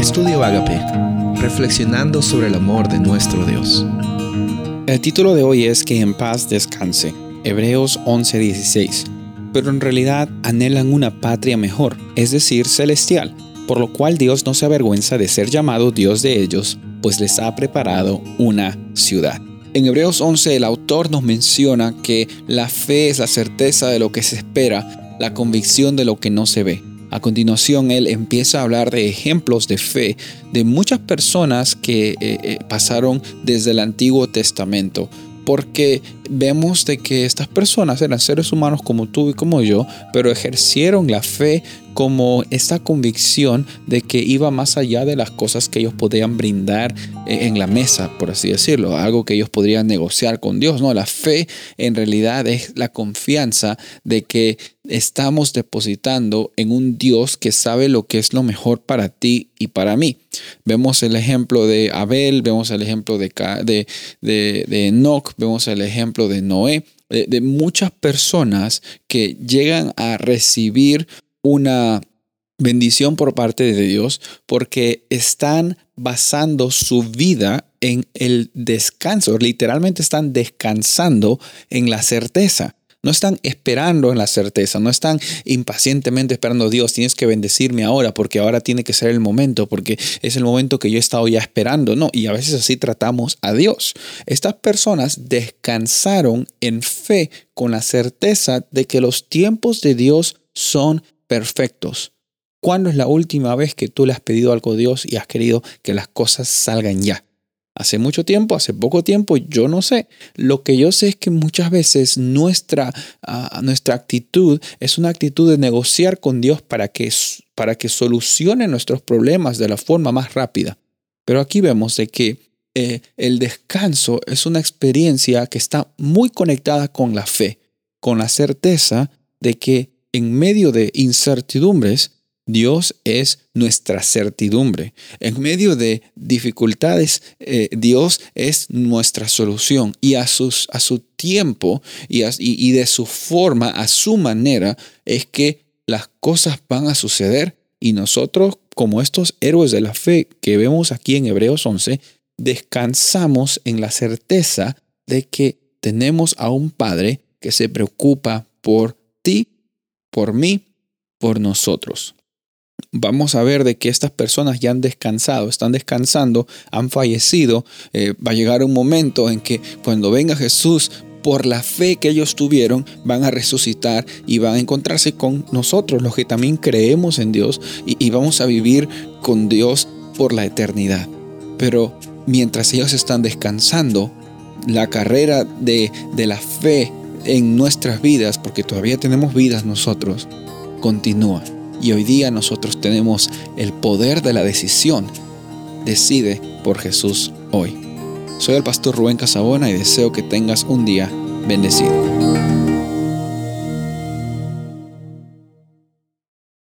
Estudio Agape, reflexionando sobre el amor de nuestro Dios. El título de hoy es Que en paz descanse, Hebreos 11:16. Pero en realidad anhelan una patria mejor, es decir, celestial, por lo cual Dios no se avergüenza de ser llamado Dios de ellos, pues les ha preparado una ciudad. En Hebreos 11 el autor nos menciona que la fe es la certeza de lo que se espera, la convicción de lo que no se ve. A continuación, él empieza a hablar de ejemplos de fe de muchas personas que eh, eh, pasaron desde el Antiguo Testamento porque vemos de que estas personas eran seres humanos como tú y como yo, pero ejercieron la fe como esta convicción de que iba más allá de las cosas que ellos podían brindar eh, en la mesa, por así decirlo, algo que ellos podrían negociar con Dios. No, la fe en realidad es la confianza de que estamos depositando en un Dios que sabe lo que es lo mejor para ti y para mí. Vemos el ejemplo de Abel, vemos el ejemplo de, de, de, Enoch, vemos el ejemplo de Noé, de, de muchas personas que llegan a recibir una bendición por parte de Dios porque están basando su vida en el descanso, literalmente están descansando en la certeza. No están esperando en la certeza, no están impacientemente esperando, Dios, tienes que bendecirme ahora porque ahora tiene que ser el momento, porque es el momento que yo he estado ya esperando. No, y a veces así tratamos a Dios. Estas personas descansaron en fe con la certeza de que los tiempos de Dios son perfectos. ¿Cuándo es la última vez que tú le has pedido algo a Dios y has querido que las cosas salgan ya? Hace mucho tiempo, hace poco tiempo, yo no sé. Lo que yo sé es que muchas veces nuestra, ah, nuestra actitud es una actitud de negociar con Dios para que, para que solucione nuestros problemas de la forma más rápida. Pero aquí vemos de que eh, el descanso es una experiencia que está muy conectada con la fe, con la certeza de que en medio de incertidumbres, Dios es nuestra certidumbre. En medio de dificultades, eh, Dios es nuestra solución. Y a, a su tiempo y, y de su forma, a su manera, es que las cosas van a suceder. Y nosotros, como estos héroes de la fe que vemos aquí en Hebreos 11, descansamos en la certeza de que tenemos a un Padre que se preocupa por ti por mí, por nosotros. Vamos a ver de que estas personas ya han descansado, están descansando, han fallecido. Eh, va a llegar un momento en que cuando venga Jesús, por la fe que ellos tuvieron, van a resucitar y van a encontrarse con nosotros, los que también creemos en Dios, y, vamos a vivir con Dios por la eternidad. Pero mientras ellos están descansando, la carrera de, de la fe en nuestras vidas, porque todavía tenemos vidas nosotros, continúa. Y hoy día nosotros tenemos el poder de la decisión. Decide por Jesús hoy. Soy el pastor Rubén Casabona y deseo que tengas un día bendecido.